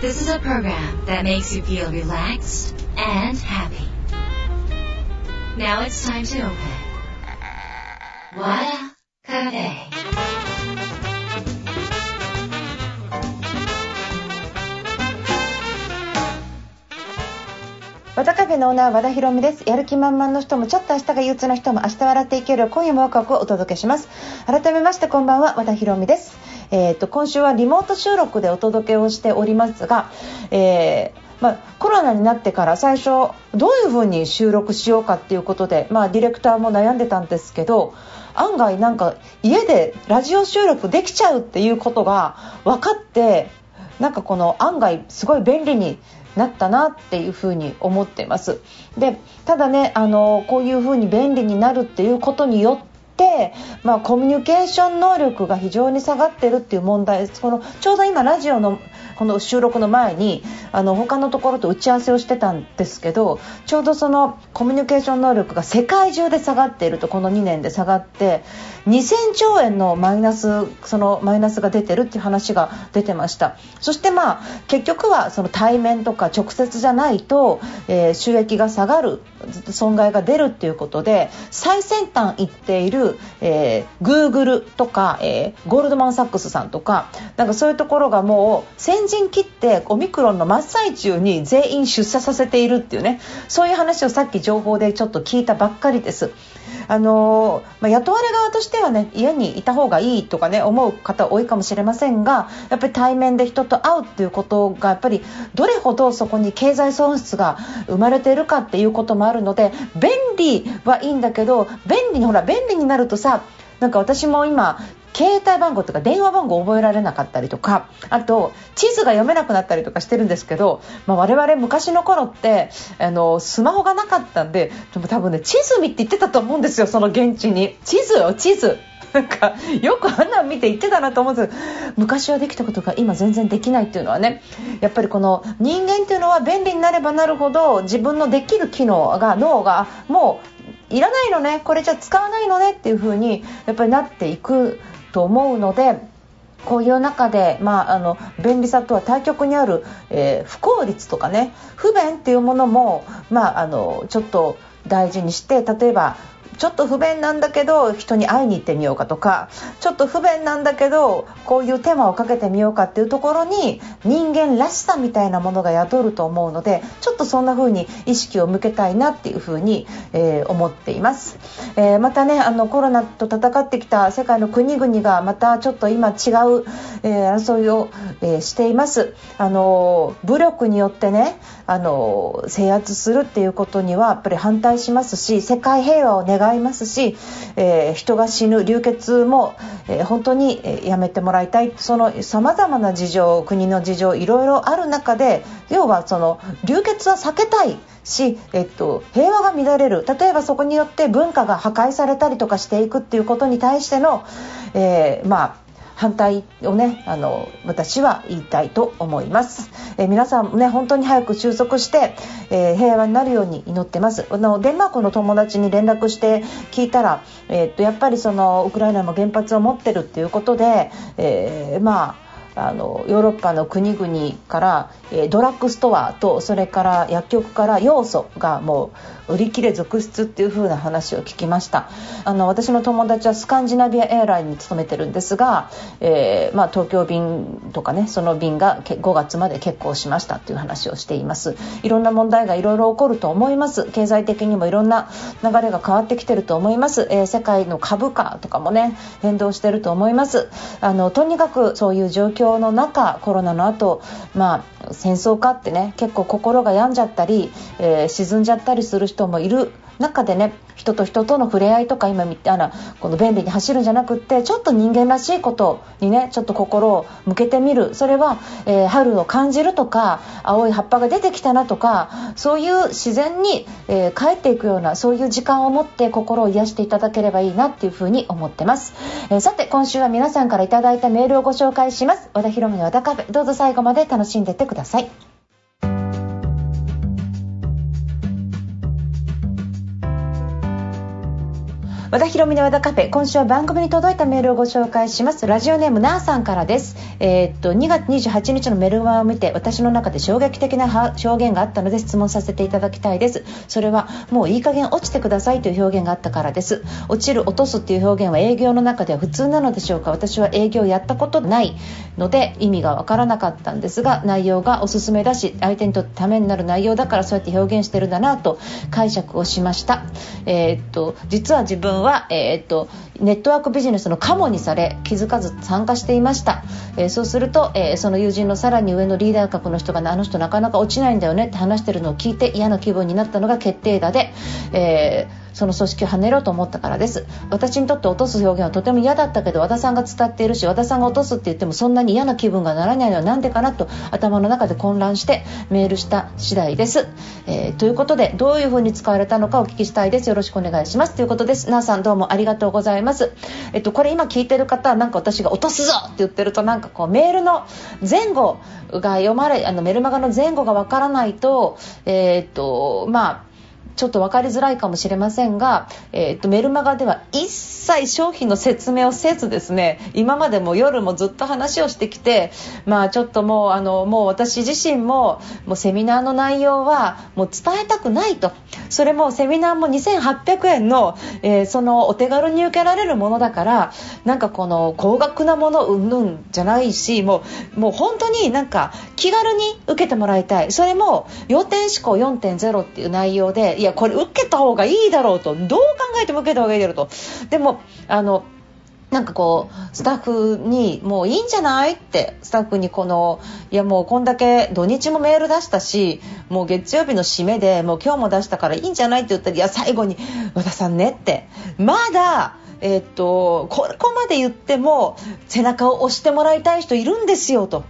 This is a program that makes you feel relaxed and happy. Now it's time to open. Wada Cafe. 和田カフェのオーナー和田博美ですやる気満々の人もちょっと明日が憂鬱な人も明日笑っていける今夜もワクワクをお届けします改めましてこんばんは和田博美ですえー、と今週はリモート収録でお届けをしておりますが、えーまあ、コロナになってから最初どういうふうに収録しようかっていうことで、まあ、ディレクターも悩んでたんですけど案外なんか家でラジオ収録できちゃうっていうことが分かってなんかこの案外すごい便利になったなっていうふうに思ってます。でただねあのこういうふうに便利になるっていうことによまあ、コミュニケーション能力が非常に下がってるっていう問題このちょうど今ラジオのこの収録の前にあの他のところと打ち合わせをしてたんですけどちょうどそのコミュニケーション能力が世界中で下がっているとこの2年で下がって2000兆円のマイナスそのマイナスが出てるっていう話が出てました。そしてまあ結局はその対面とか直接じゃないと、えー、収益が下がる損害が出るっていうことで最先端行っている、えー、Google とか、えー、ゴールドマン・サックスさんとかなんかそういうところがもう先陣切ってオミクロンの真っ最中に全員出社させているっていうねそういう話をさっき情報でちょっと聞いたばっかりです。あのまあ、雇われ側としてはね家にいた方がいいとかね思う方多いかもしれませんがやっぱり対面で人と会うっていうことがやっぱりどれほどそこに経済損失が生まれているかっていうこともあるので便利はいいんだけど便利にほら便利になるとさなんか私も今携帯番号とか電話番号を覚えられなかったりとかあと地図が読めなくなったりとかしてるんですけど、まあ、我々昔の頃ってあのスマホがなかったんででも多分ね地図見って言ってたと思うんですよその現地に。地図よ地図。なんかよくあんなん見て言ってたなと思うんです昔はできたことが今全然できないっていうのはね。やっぱりこの人間っていうのは便利になればなるほど自分のできる機能が脳がもういらないのねこれじゃ使わないのねっていう風にやっぱりなっていくと思うのでこういう中で、まあ、あの便利さとは対極にある、えー、不効率とかね不便っていうものも、まあ、あのちょっと大事にして例えばちょっと不便なんだけど人に会いに行ってみようかとかちょっと不便なんだけどこういう手間をかけてみようかっていうところに人間らしさみたいなものが宿ると思うのでちょっとそんな風に意識を向けたいなっていう風に、えー、思っています、えー、またねあのコロナと戦ってきた世界の国々がまたちょっと今違う、えー、争いを、えしています。あの武力によってねあの制圧するっていうことにはやっぱり反対しますし世界平和を願いますし、えー、人が死ぬ流血も、えー、本当にやめてもらいたい。そのさまざまな事情国の事情いろいろある中で要はその流血は避けたいし、えっと、平和が乱れる。例えばそこによって文化が破壊されたりとかしていくっていうことに対しての、えー、まあ反対をねあの私は言いたいと思います、えー、皆さんね本当に早く収束して、えー、平和になるように祈ってます。あのデンマークの友達に連絡して聞いたら、えー、っとやっぱりそのウクライナも原発を持ってるっていうことで、えまああのヨーロッパの国々から、えドラッグストアとそれから薬局から要素がもう売り切れ続出っていう風な話を聞きました。あの私の友達はスカンジナビアエアラインに勤めてるんですが、えー、まあ、東京便とかねその便が5月まで欠航しましたっていう話をしています。いろんな問題がいろいろ起こると思います。経済的にもいろんな流れが変わってきてると思います、えー、世界の株価とかもね変動してると思います。あのとにかくそういう状況の中コロナの後まあ戦争かってね結構心が病んじゃったり、えー、沈んじゃったりする人もいる。中でね人と人との触れ合いとか今みたいなこの便利に走るんじゃなくってちょっと人間らしいことにねちょっと心を向けてみる。それは、えー、春を感じるとか青い葉っぱが出てきたなとかそういう自然に、えー、帰っていくようなそういう時間を持って心を癒していただければいいなっていうふうに思ってます、えー、さて今週は皆さんから頂いたメールをご紹介します。和田博美の和田カフェ。どうぞ最後まで楽しんでってください。和田博美の和田カフェ今週は番組に届いたメールをご紹介します。ラジオネームなーさんからです。えー、っと2月28日のメルマを見て私の中で衝撃的な表現があったので質問させていただきたいです。それはもういい加減落ちてくださいという表現があったからです。落ちる落とすっていう表現は営業の中では普通なのでしょうか。私は営業やったことないので意味がわからなかったんですが内容がおすすめだし相手にとってためになる内容だからそうやって表現してるんだなと解釈をしました。えー、っと実は自分は、えー、っとネットワークビジネスのカモにされ気づかず参加していました、えー、そうすると、えー、その友人のさらに上のリーダー格の人がねあの人なかなか落ちないんだよねって話してるのを聞いて嫌な気分になったのが決定打で、えーその組織を跳ねろと思ったからです。私にとって落とす表現はとても嫌だったけど和田さんが伝っているし和田さんが落とすって言ってもそんなに嫌な気分がならないのは何でかなと頭の中で混乱してメールした次第です、えー、ということでどういうふうに使われたのかお聞きしたいです。よろしくお願いします。ということです。なあさんどうもありがとうございます。えっとこれ今聞いてる方はなんか私が落とすぞって言ってるとなんかこうメールの前後が読まれあのメルマガの前後がわからないとえー、っとまあちょっと分かりづらいかもしれませんが、えー、っとメルマガでは一切商品の説明をせずですね今までも夜もずっと話をしてきて、まあ、ちょっともうあのもう私自身ももうセミナーの内容はもう伝えたくないと。それもセミナーも2800円の,、えー、そのお手軽に受けられるものだからなんかこの高額なものうんぬんじゃないしもうもう本当になんか気軽に受けてもらいたい。それも要点思考4.0っていう内容でいやこれ受けた方がいいだろうと。どう考えても受けた方がいいだろうと。でもあのなんかこうスタッフにもういいんじゃないって。スタッフにこのいやもうこんだけ土日もメール出したしもう月曜日の締めでもう今日も出したからいいんじゃないって言ったらいや最後に和田さんねって。まだえー、っとここまで言っても背中を押してもらいたい人いるんですよと。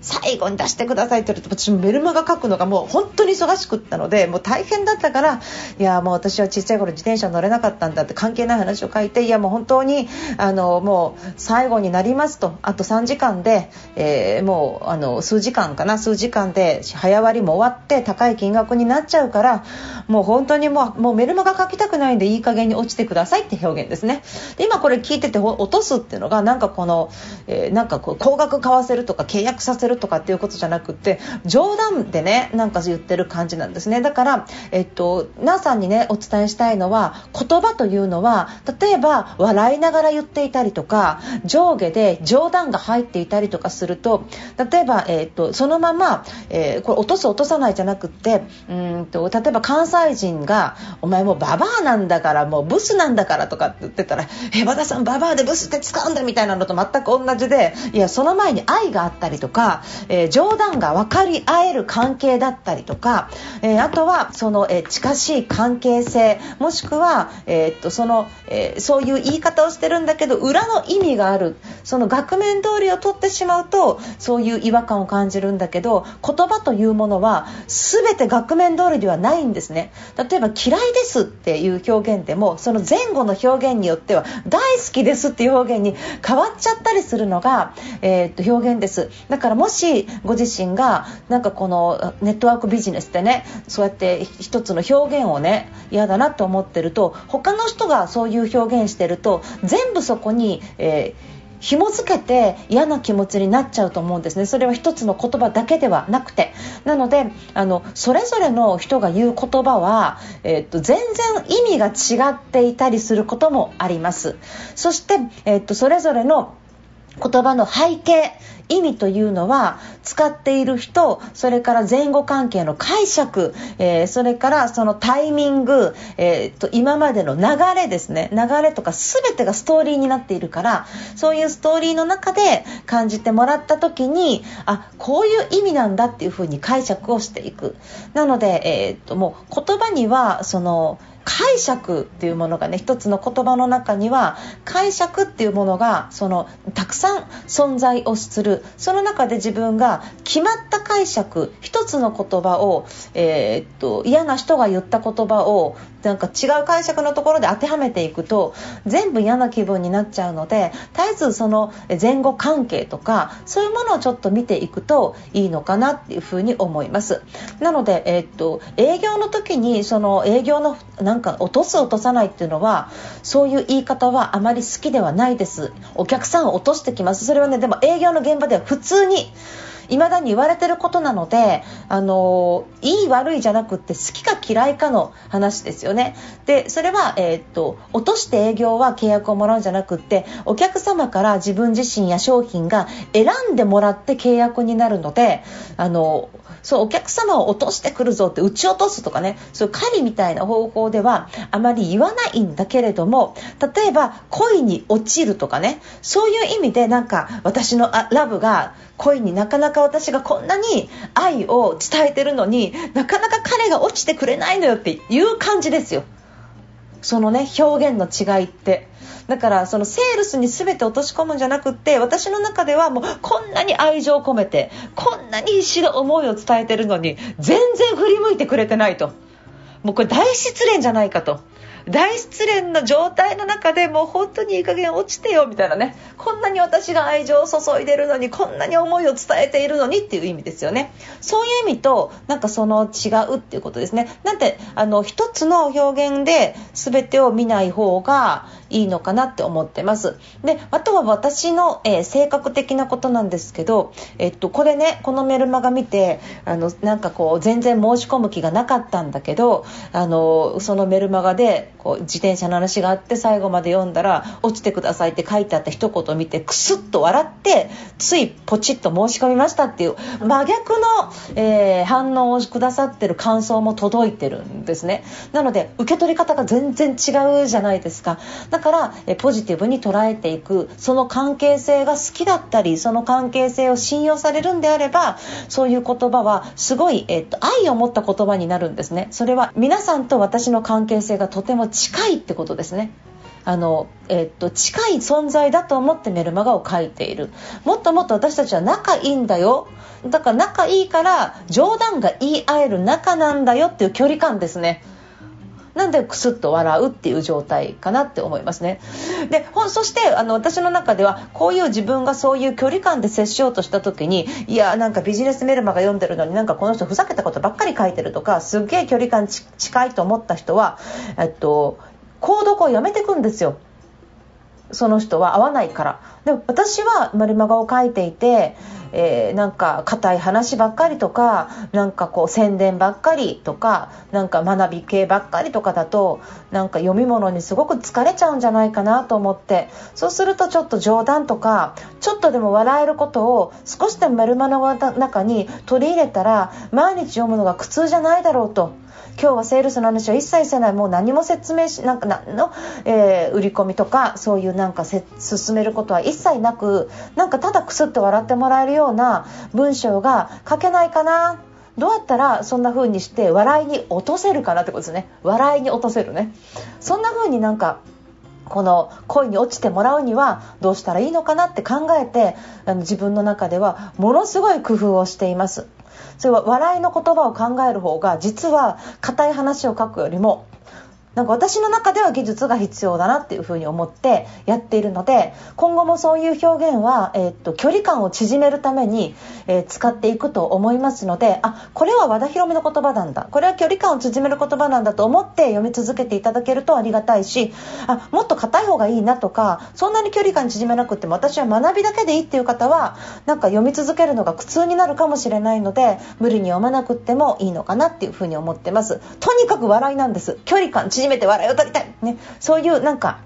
最後に出してくださいって言われて私もメルマガ書くのがもう本当に忙しくったのでもう大変だったからいやもう私はちっちゃい頃自転車乗れなかったんだって関係ない話を書いていやもう本当にあのもう最後になりますとあと3時間で、えー、もうあの数時間かな数時間で早割りも終わって高い金額になっちゃうからもう本当にもうもうメルマガ書きたくないんでいい加減に落ちてくださいって表現ですね。で今これ聞いてて落とすっていうのがなんかこの、えー、なんかこう高額買わせるとか契約させるるとかっていうことじゃなくて冗談でねなんか言ってる感じなんですね。だから、えっと、なさんにねお伝えしたいのは言葉というのは例えば笑いながら言っていたりとか上下で冗談が入っていたりとかすると例えば、えっと、そのまま、えー、これ落とす落とさないじゃなくってうんと例えば関西人が「お前もうババアなんだからもうブスなんだから」とかって言ってたら「え和田さんババアでブスって使うんだ」みたいなのと全く同じでいやその前に愛があったりとかえー、冗談が分かり合える関係だったりとか、えー、あとはその、え近しい関係性もしくは、えー、っとそのえそういう言い方をしてるんだけど裏の意味があるその額面通りを取ってしまうとそういう違和感を感じるんだけど言葉というものは全て額面通りではないんですね。例えば嫌いですっていう表現でもその前後の表現によっては大好きですっていう表現に変わっちゃったりするのが、えー、っと表現です。だからもしご自身がなんかこのネットワークビジネスでねそうやって一つの表現をね嫌だなと思ってると他の人がそういう表現してると全部そこに、えー紐付けて嫌な気持ちになっちゃうと思うんですね。それは一つの言葉だけではなくて。なのであのそれぞれの人が言う言葉は、え、っと全然意味が違っていたりすることもあります。そして、え、っとそれぞれの言葉の背景意味というのは使っている人それから前後関係の解釈、えー、それからそのタイミング、えー、と今までの流れですね。流れとか全てがストーリーになっているからそういうストーリーの中で感じてもらった時にあこういう意味なんだっていうふうに解釈をしていく。なので、えー、ともう言葉にはその解釈っていうものがね一つの言葉の中には解釈っていうものがそのたくさん存在をする。その中で自分が決まった解釈一つの言葉を、えー、っと嫌な人が言った言葉をなんか違う解釈のところで当てはめていくと全部嫌な気分になっちゃうので絶えずその前後関係とかそういうものをちょっと見ていくといいのかなっていうふうに思います。なので、えー、っと営業の時にその営業のなんなんか落とす落とさないっていうのはそういう言い方はあまり好きではないです。お客さんを落としてきます。それはねでも営業の現場では普通に未だに言われてることなので、あのいい悪いじゃなくって好きか嫌いかの話ですよね。で、それは、えー、っと、落として営業は契約をもらうんじゃなくって、お客様から自分自身や商品が選んでもらって契約になるので、あのそうお客様を落としてくるぞって打ち落とすとかねそういう狩りみたいな方法ではあまり言わないんだけれども例えば恋に落ちるとかねそういう意味でなんか私のラブが恋になかなか私がこんなに愛を伝えてるのになかなか彼が落ちてくれないのよっていう感じですよ。そのね表現の違いって。だからそのセールスに全て落とし込むんじゃなくって私の中ではもうこんなに愛情を込めてこんなに必死の思いを伝えてるのに全然振り向いてくれてないと。もうこれ大失恋じゃないかと。大失恋の状態の中でもう本当にいい加減落ちてよみたいなね。こんなに私が愛情を注いでるのにこんなに思いを伝えているのにっていう意味ですよね。そういう意味となんかその違うっていうことですね。なんてあの一つの表現で全てを見ない方がいいのかなって思ってます。であとは私の、えー、性格的なことなんですけど、えっと、これねこのメルマガ見てあのなんかこう全然申し込む気がなかったんだけどあのそのメルマガでこう自転車の話があって最後まで読んだら「落ちてください」って書いてあった一言を見てクスッと笑ってついポチッと申し込みましたっていう真逆の、えー、反応をくださってる感想も届いてるんですね。なので受け取り方が全然違うじゃないですか。だから、えポジティブに捉えていくその関係性が好きだったりその関係性を信用されるんであればそういう言葉はすごい、えっと、愛を持った言葉になるんですねそれは皆さんと私の関係性がとても近いってことですね。あの、えっと、近い存在だと思ってメルマガを書いている。もっともっと私たちは仲いいんだよ。だから仲いいから冗談が言い合える仲なんだよっていう距離感ですね。なんでクスッと笑うっていう状態かなって思いますね。で、そしてあの私の中ではこういう自分がそういう距離感で接しようとした時にいやなんかビジネスメルマが読んでるのになんかこの人ふざけたことばっかり書いてるとかすっげえ距離感近いと思った人は、えっと、購読をやめていくんですよ。その人は合わないから。でも私はメルマガを書いていてえー、なんか硬い話ばっかりとかなんかこう宣伝ばっかりとかなんか学び系ばっかりとかだとなんか読み物にすごく疲れちゃうんじゃないかなと思ってそうするとちょっと冗談とかちょっとでも笑えることを少しでもメルマガの中に取り入れたら毎日読むのが苦痛じゃないだろうと。今日はセールスの話は一切せない。もう何も説明しなんか何の、えー、売り込みとかそういうなんか進めることは一切なくなんかただくすっと笑ってもらえるような文章が書けないかな。どうやったらそんな風にして笑いに落とせるかなってことですね。笑いに落とせるね。そんな風になんかこの恋に落ちてもらうにはどうしたらいいのかなって考えてあの自分の中ではものすごい工夫をしています。それは笑いの言葉を考える方が実は硬い話を書くよりもなんか私の中では技術が必要だなっていうふうに思ってやっているので今後もそういう表現は、えー、っと距離感を縮めるために、えー、使っていくと思いますのであこれは和田博美の言葉なんだ。これは距離感を縮める言葉なんだと思って読み続けていただけるとありがたいしあもっと硬い方がいいなとかそんなに距離感縮めなくても私は学びだけでいいっていう方はなんか読み続けるのが苦痛になるかもしれないので無理に読まなくってもいいのかなっていうふうに思ってます。とにかく笑いなんです。距離感縮めて笑いを取りたい、ね、そういうなんか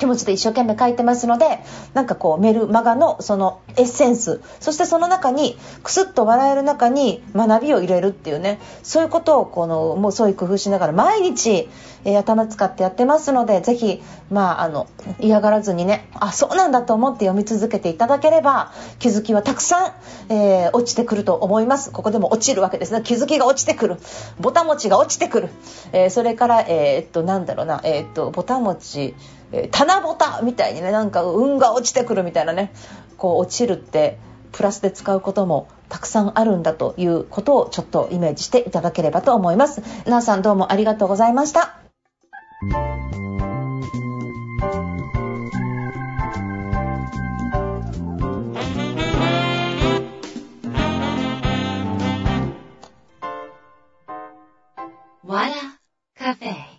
気持ちで一生懸命書いてますのでなんかこうメルマガのそのエッセンスそしてその中にクスッと笑える中に学びを入れるっていうねそういうことをこのもうそういう工夫しながら毎日、えー、頭使ってやってますのでぜひまああの嫌がらずにねあそうなんだと思って読み続けていただければ気づきはたくさん、えー、落ちてくると思います。ここでも落ちるわけですね。気づきが落ちてくる。ぼたもちが落ちてくる、えー、それからえー、っとなんだろうな。えっとぼたもちえ、棚ぼたみたいにねなんか運が落ちてくるみたいなねこう落ちるってプラスで使うこともたくさんあるんだということをちょっとイメージしていただければと思います。なあさんどうもありがとうございました。わらカフェ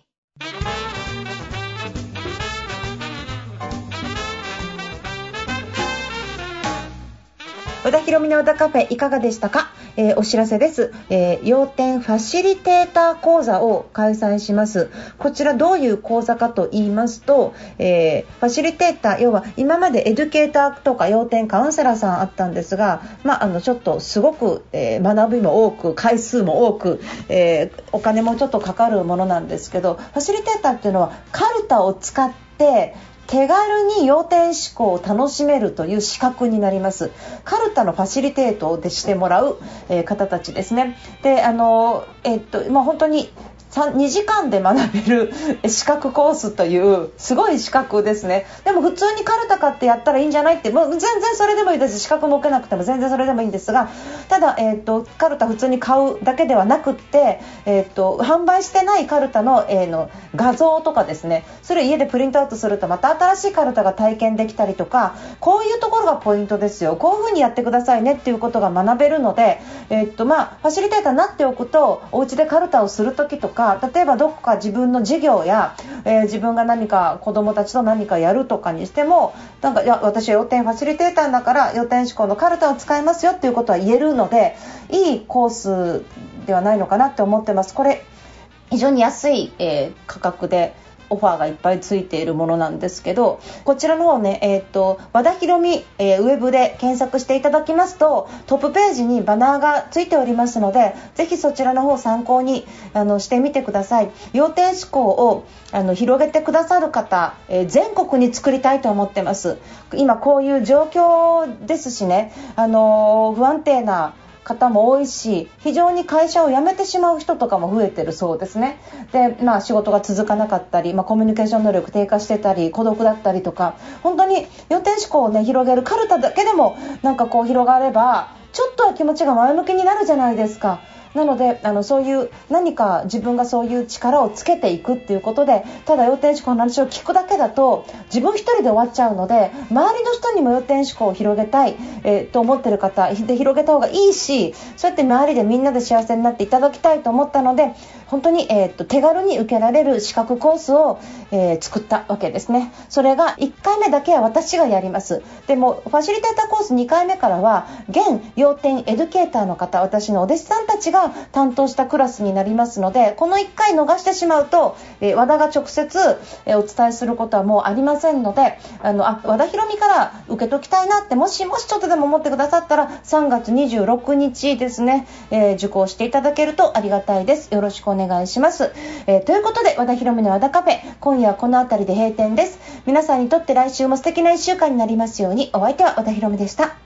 和田ひろみの和田カフェいかがでしたか、えー、お知らせです、えー、要点ファシリテーター講座を開催します。こちらどういう講座かと言いますと、えー、ファシリテーター要は今までエデュケーターとか要点カウンセラーさんあったんですが、まあ、あのちょっとすごく、え学びも多く回数も多く、えお金もちょっとかかるものなんですけどファシリテーターっていうのはカルタを使って手軽に要点思考を楽しめるという資格になります。カルタのファシリテートでしてもらう、えー、方たちですね。であのえっとまあ、本当に2時間で学べる 資格コースというすごい資格ですね。でも普通にカルタ買ってやったらいいんじゃないってもう全然それでもいいです。資格も受けなくても全然それでもいいんですがただ、えーと、カルタ普通に買うだけではなくって、えーと、販売してないカルタの,、えー、の画像とかですね。それ家でプリントアウトするとまた新しいカルタが体験できたりとかこういうところがポイントですよ。こういうふうにやってくださいねっていうことが学べるので、えーとまあ、ファシリテーターになっておくとお家でカルタをする時とか例えばどこか自分の授業や、えー、自分が何か子どもたちと何かやるとかにしてもなんかいや私は予定ファシリテーターだから予定志向のカルタを使いますよっていうことは言えるのでいいコースではないのかなって思ってます。これ非常に安い、えー、価格でオファーがいっぱいついているものなんですけどこちらの方ね、えーと、和田博美、えー、ウェブで検索していただきますとトップページにバナーがついておりますのでぜひそちらの方参考にあのしてみてください。要点思考をあの広げてくださる方、えー、全国に作りたいと思ってます。今こういう状況ですしね、あの不安定な方も多いし非常に会社を辞めてしまう人とかも増えてるそうですねで、まあ、仕事が続かなかったり、まあ、コミュニケーション能力低下してたり孤独だったりとか本当に予定思考を、ね、広げるカルタだけでもなんかこう広がればちょっとは気持ちが前向きになるじゃないですか。なのであのそういう何か自分がそういう力をつけていくっていうことでただ予定思考の話を聞くだけだと自分1人で終わっちゃうので周りの人にも予定思考を広げたい、えー、と思ってる方で広げた方がいいしそうやって周りでみんなで幸せになっていただきたいと思ったので本当に、えーと、手軽に受けられる資格コースを、えー、作ったわけですね。それが1回目だけは私がやります。でもファシリテーターコース2回目からは現要点エデュケーターの方私のお弟子さんたちが担当したクラスになりますのでこの1回逃してしまうと、え、和田が直接、え、お伝えすることはもうありませんのであのあ和田博美から受けときたいなってもしもしちょっとでも思ってくださったら3月26日ですね、え受講していただけるとありがたいですよろしくお願いします。えー、ということで、和田博美の和田カフェ、今夜はこの辺りで閉店です。皆さんにとって来週も素敵な1週間になりますように、お相手は和田博美でした。